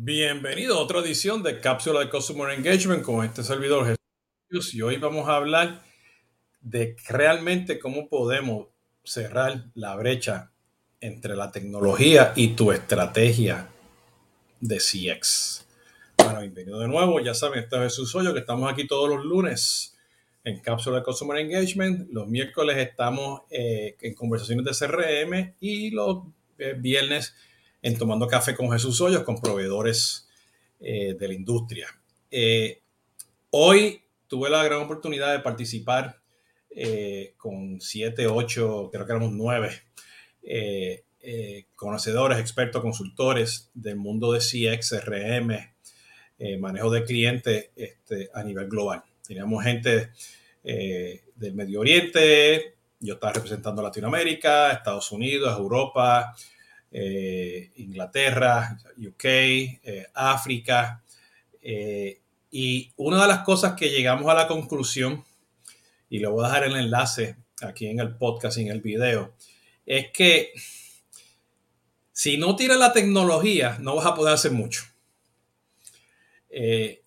Bienvenido a otra edición de Cápsula de Customer Engagement con este servidor Jesús y hoy vamos a hablar de realmente cómo podemos cerrar la brecha entre la tecnología y tu estrategia de CX. Bueno, bienvenido de nuevo, ya saben, este es Jesús Hoyo, que estamos aquí todos los lunes en Cápsula de Customer Engagement. Los miércoles estamos eh, en conversaciones de CRM y los eh, viernes en Tomando Café con Jesús Hoyos, con proveedores eh, de la industria. Eh, hoy tuve la gran oportunidad de participar eh, con siete, ocho, creo que éramos nueve conocedores, expertos, consultores del mundo de CX, RM, manejo de clientes este, a nivel global. Teníamos gente del Medio Oriente, yo estaba representando Latinoamérica, Estados Unidos, Europa, eh, Inglaterra, UK, eh, África. Eh, y una de las cosas que llegamos a la conclusión, y le voy a dejar el enlace aquí en el podcast y en el video, es que si no tiras la tecnología, no vas a poder hacer mucho.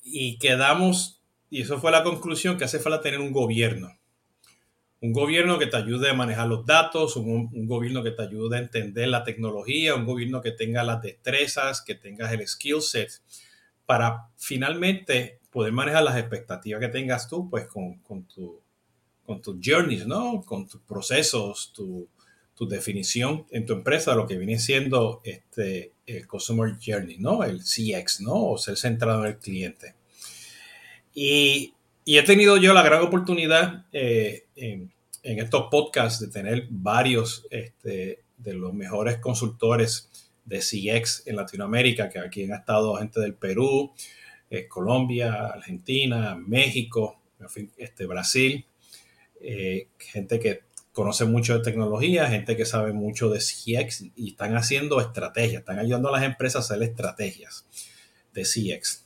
y quedamos, y eso fue la conclusión, que hace falta tener un gobierno un gobierno que te ayude a manejar los datos, un, gobierno que te ayude a entender la tecnología, un gobierno que tenga las destrezas, que tengas el skill set para finalmente poder manejar las expectativas que tengas tú, pues con, tu, con tus journeys, ¿no? Con tus procesos, tu, definición en tu empresa, lo que viene siendo este, el Customer Journey, ¿no? El CX, ¿no? O ser centrado en el cliente. Y y he tenido yo la gran oportunidad eh, en, estos podcasts de tener varios este, de los mejores consultores de CX en Latinoamérica, que aquí han estado gente del Perú, eh, Colombia, Argentina, México, este, Brasil, eh, gente que conoce mucho de tecnología, gente que sabe mucho de CX y están haciendo estrategias, están ayudando a las empresas a hacer estrategias de CX.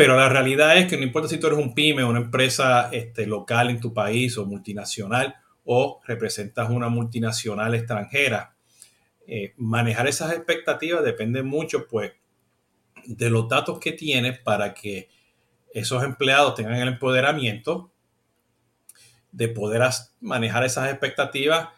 Pero la realidad es que no importa si tú eres un pyme una empresa este, local en tu país o multinacional o representas una multinacional extranjera, eh, manejar esas expectativas depende mucho pues de los datos que tienes para que esos empleados tengan el empoderamiento de poder manejar esas expectativas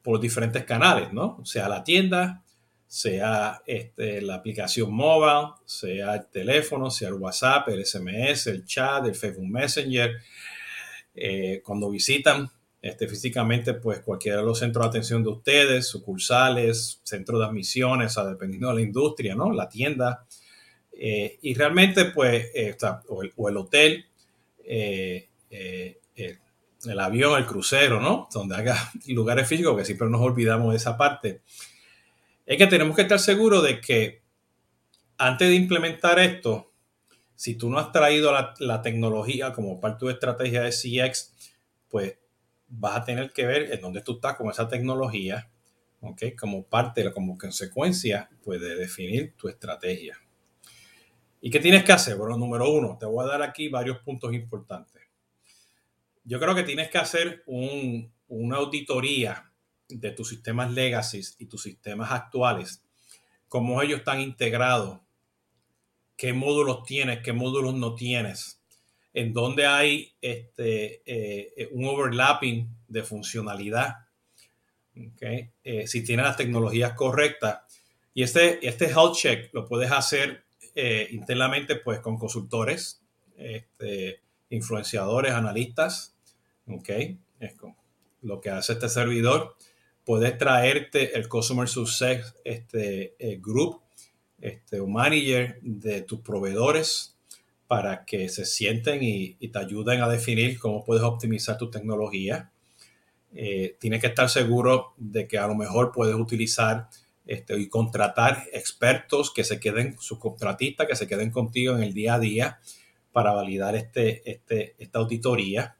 por diferentes canales, ¿no? O sea, la tienda, sea este, la aplicación móvil, sea el teléfono, sea el WhatsApp, el SMS, el chat, el Facebook Messenger. Eh, cuando visitan este, físicamente, pues cualquiera de los centros de atención de ustedes, sucursales, centros de admisiones, o dependiendo de la industria, ¿no? La tienda. Eh, y realmente, pues, eh, o, el, hotel, el, el avión, el crucero, ¿no? Donde haga lugares físicos, que siempre nos olvidamos de esa parte es que tenemos que estar seguros de que antes de implementar esto, si tú no has traído la, tecnología como parte de tu estrategia de CX, pues vas a tener que ver en dónde tú estás con esa tecnología, ¿ok? Como parte, como consecuencia, pues de definir tu estrategia. ¿Y qué tienes que hacer? Bueno, número uno, te voy a dar aquí varios puntos importantes. Yo creo que tienes que hacer una auditoría de tus sistemas legacy y tus sistemas actuales, cómo ellos están integrados, qué módulos tienes, qué módulos no tienes, en dónde hay este, eh, un overlapping de funcionalidad, okay? Eh, si tienes las tecnologías correctas. Y este, este health check lo puedes hacer eh, internamente pues, con consultores, este, influenciadores, analistas. Okay? Es lo que hace este servidor puedes traerte el Customer Success este, eh, Group este, o Manager de tus proveedores para que se sienten y, te ayuden a definir cómo puedes optimizar tu tecnología. Eh, tienes que estar seguro de que a lo mejor puedes utilizar este, y contratar expertos que se queden, subcontratistas, que se queden contigo en el día a día para validar este, este, esta auditoría.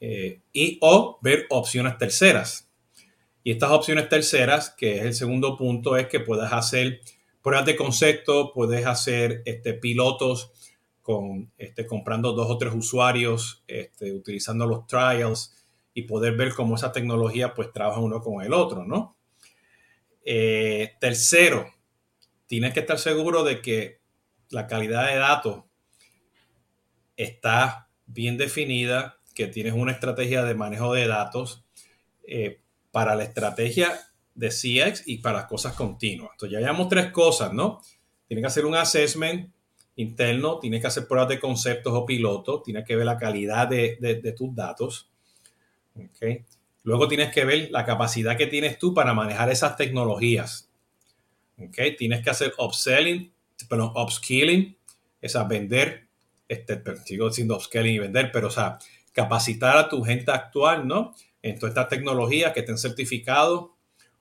Eh, y o ver opciones terceras. Y estas opciones terceras, que es el segundo punto, es que puedes hacer pruebas de concepto, puedes hacer este, pilotos con, este, comprando dos o tres usuarios, este, utilizando los trials y poder ver cómo esa tecnología pues trabaja uno con el otro, ¿no? Eh, tercero, tienes que estar seguro de que la calidad de datos está bien definida, que tienes una estrategia de manejo de datos eh, para la estrategia de CX y para las cosas continuas. Entonces ya llevamos tres cosas, ¿no? Tienes que hacer un assessment interno, tienes que hacer pruebas de conceptos o pilotos, tienes que ver la calidad de, tus datos. ¿okay? Luego tienes que ver la capacidad que tienes tú para manejar esas tecnologías. ¿okay? Tienes que hacer upselling, perdón, upskilling, es vender, este, sigo diciendo upscaling y vender, pero o sea, capacitar a tu gente actual, ¿no? En todas estas tecnologías que estén certificados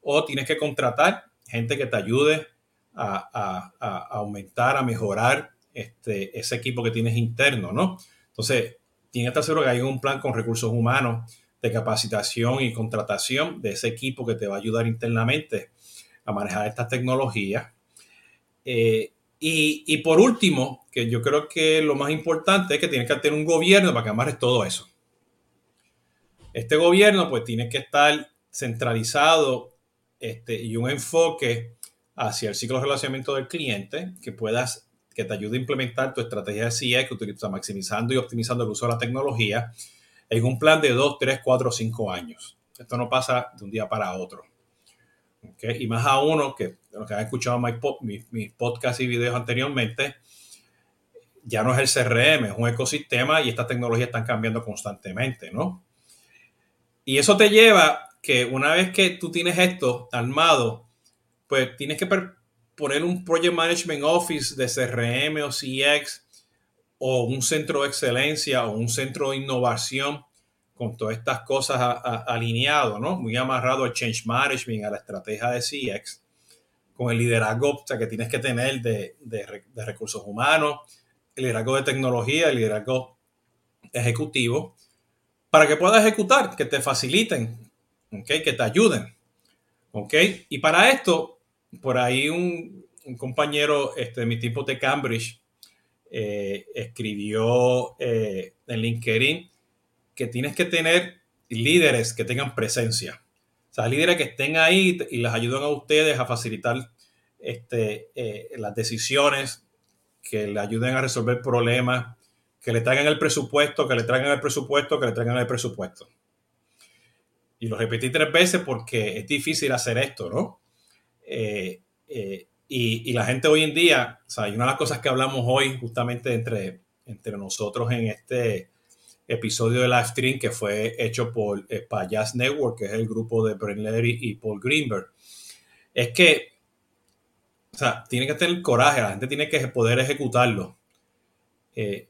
o tienes que contratar gente que te ayude a, aumentar, a mejorar este, ese equipo que tienes interno, ¿no? Entonces, tienes que estar seguro que hay un plan con recursos humanos de capacitación y contratación de ese equipo que te va a ayudar internamente a manejar estas tecnologías. Eh, y, por último, que yo creo que lo más importante es que tienes que tener un gobierno para que amarres todo eso. Este gobierno pues tiene que estar centralizado este, y un enfoque hacia el ciclo de relacionamiento del cliente que puedas que te ayude a implementar tu estrategia de CIE que utiliza maximizando y optimizando el uso de la tecnología en un plan de 2, 3, 4, 5 años. Esto no pasa de un día para otro. Y más a uno que los que han escuchado mis podcasts y videos anteriormente, ya no es el CRM, es un ecosistema y estas tecnologías están cambiando constantemente, ¿no? Y eso te lleva que una vez que tú tienes esto armado, pues tienes que poner un Project Management Office de CRM o CX o un centro de excelencia o un centro de innovación con todas estas cosas alineado, ¿no? Muy amarrado al change management, a la estrategia de CX, con el liderazgo que tienes que tener de, recursos humanos, el liderazgo de tecnología, el liderazgo ejecutivo, para que puedas ejecutar, que te faciliten, ¿okay? que te ayuden. ¿okay? Y para esto, por ahí un, compañero este, de mi tipo de Cambridge eh, escribió eh, en LinkedIn que tienes que tener líderes que tengan presencia. O sea, líderes que estén ahí y les ayuden a ustedes a facilitar este, eh, las decisiones, que le ayuden a resolver problemas, que le traigan el presupuesto, que le traigan el presupuesto, que le traigan el presupuesto. Y lo repetí tres veces porque es difícil hacer esto, ¿no? Eh, eh, y, la gente hoy en día, o sea, y una de las cosas que hablamos hoy justamente entre, entre nosotros en este episodio de live stream que fue hecho por eh, Network, que es el grupo de Brent Levy y Paul Greenberg. Es que, o sea, tiene que tener coraje, la gente tiene que poder ejecutarlo. Eh,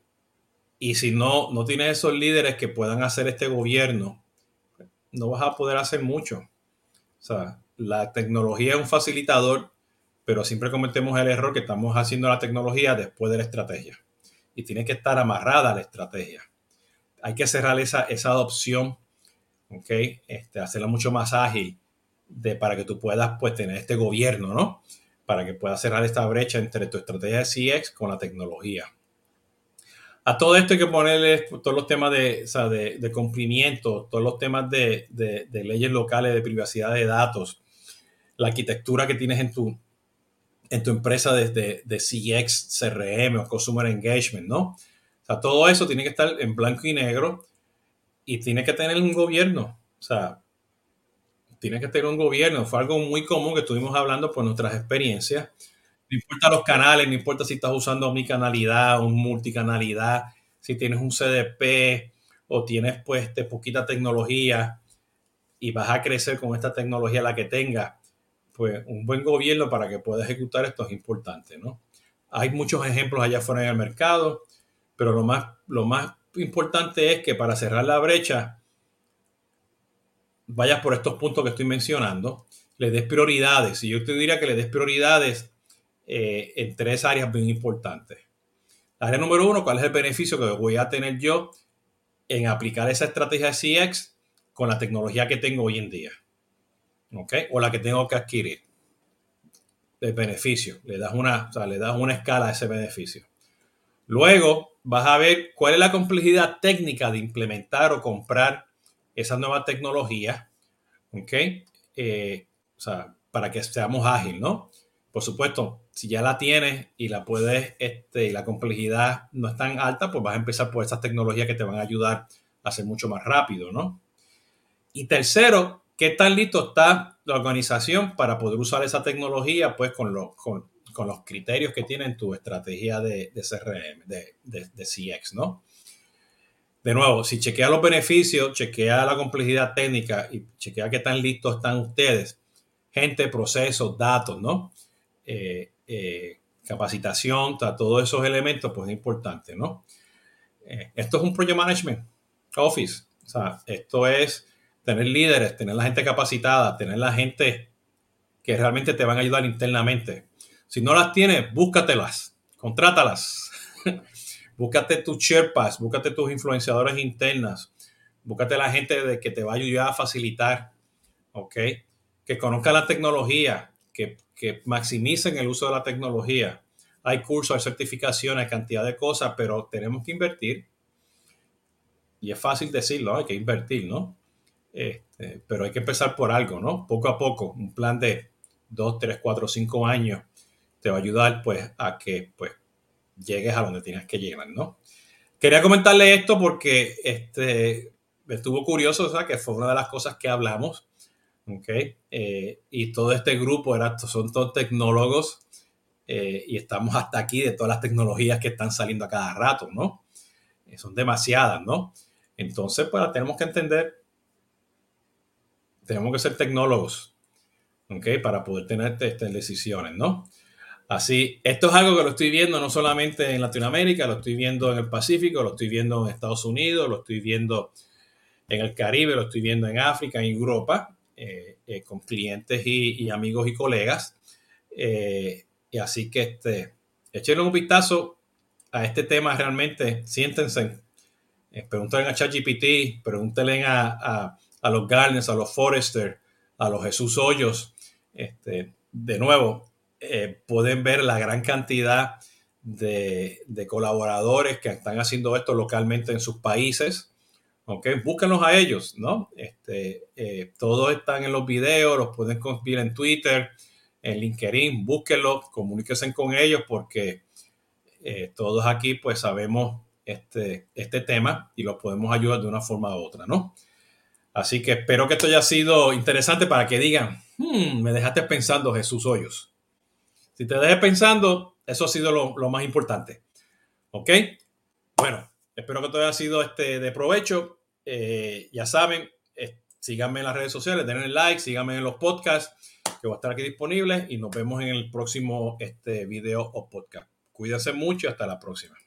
y si no, no tienes esos líderes que puedan hacer este gobierno, no vas a poder hacer mucho. O sea, la tecnología es un facilitador, pero siempre cometemos el error que estamos haciendo la tecnología después de la estrategia. Y tiene que estar amarrada a la estrategia hay que cerrar esa, esa adopción, ¿ok? Este, hacerla mucho más ágil de, para que tú puedas pues, tener este gobierno, ¿no? Para que puedas cerrar esta brecha entre tu estrategia de CX con la tecnología. A todo esto hay que ponerle todos los temas de, de, cumplimiento, todos los temas de, de, leyes locales de privacidad de datos, la arquitectura que tienes en tu, en tu empresa desde de CX, CRM o Consumer Engagement, ¿no? O sea, todo eso tiene que estar en blanco y negro y tiene que tener un gobierno. O sea, tiene que tener un gobierno. Fue algo muy común que estuvimos hablando por nuestras experiencias. No importa los canales, no importa si estás usando omnicanalidad o multicanalidad, si tienes un CDP o tienes pues de poquita tecnología y vas a crecer con esta tecnología la que tengas, pues un buen gobierno para que pueda ejecutar esto es importante, ¿no? Hay muchos ejemplos allá afuera en el mercado. Pero lo más, lo más importante es que para cerrar la brecha, vayas por estos puntos que estoy mencionando, le des prioridades. Y yo te diría que le des prioridades eh, en tres áreas bien importantes. La área número uno, ¿cuál es el beneficio que voy a tener yo en aplicar esa estrategia de CX con la tecnología que tengo hoy en día? ¿Ok? O la que tengo que adquirir. El beneficio. Le das una, le das una escala a ese beneficio. Luego, vas a ver cuál es la complejidad técnica de implementar o comprar esa nueva tecnología, ¿ok? Eh, o sea, para que seamos ágiles, ¿no? Por supuesto, si ya la tienes y la puedes, este, y la complejidad no es tan alta, pues vas a empezar por esas tecnologías que te van a ayudar a ser mucho más rápido, ¿no? Y tercero, ¿qué tan listo está la organización para poder usar esa tecnología, pues con, con, los criterios que tiene tu estrategia de, CRM, de, de CX, ¿no? de nuevo, si chequea los beneficios, chequea la complejidad técnica y chequea qué tan listos están ustedes, gente, procesos, datos, ¿no? Eh, eh, capacitación, todos esos elementos, pues es importante, ¿no? Eh, esto es un Project Management Office. O sea, esto es tener líderes, tener la gente capacitada, tener la gente que realmente te van a ayudar internamente. Si no las tienes, búscatelas, contrátalas. búscate tus Sherpas, búscate tus influenciadores internas, búscate la gente de que te va a ayudar a facilitar, ¿ok? Que conozca la tecnología, que, que maximicen el uso de la tecnología. Hay cursos, hay certificaciones, hay cantidad de cosas, pero tenemos que invertir. Y es fácil decirlo, hay que invertir, ¿no? Este, pero hay que empezar por algo, ¿no? Poco a poco, un plan de dos, tres, cuatro, cinco años te va a ayudar pues a que pues llegues a donde tienes que llegar, ¿no? Quería comentarle esto porque este, estuvo curioso, o sea, que fue una de las cosas que hablamos, ¿ok? Eh, y todo este grupo era, son todos tecnólogos eh, y estamos hasta aquí de todas las tecnologías que están saliendo a cada rato, ¿no? Eh, son demasiadas, ¿no? Entonces, pues tenemos que entender, tenemos que ser tecnólogos, ¿ok? Para poder tener estas decisiones, ¿no? Así, esto es algo que lo estoy viendo no solamente en Latinoamérica, lo estoy viendo en el Pacífico, lo estoy viendo en Estados Unidos, lo estoy viendo en el Caribe, lo estoy viendo en África, en Europa, con clientes y, amigos y colegas. Eh, y así que este, échenle un vistazo a este tema realmente, siéntense, pregúntenle a ChatGPT, pregúntenle a, a, los Garners, a los Forrester, a los Jesús Hoyos. Este, de nuevo, eh, pueden ver la gran cantidad de, colaboradores que están haciendo esto localmente en sus países. ¿Ok? Búsquenlos a ellos, ¿no? Este, eh, todos están en los videos, los pueden conseguir en Twitter, en LinkedIn, búsquenlos, comuníquense con ellos porque eh, todos aquí pues sabemos este, este tema y los podemos ayudar de una forma u otra, ¿no? Así que espero que esto haya sido interesante para que digan, hmm, me dejaste pensando Jesús Hoyos. Si te dejes pensando, eso ha sido lo, más importante. ¿Ok? Bueno, espero que todo haya sido este, de provecho. Eh, ya saben, eh, síganme en las redes sociales, denle like, síganme en los podcasts que va a estar aquí disponible y nos vemos en el próximo este, video o podcast. Cuídense mucho y hasta la próxima.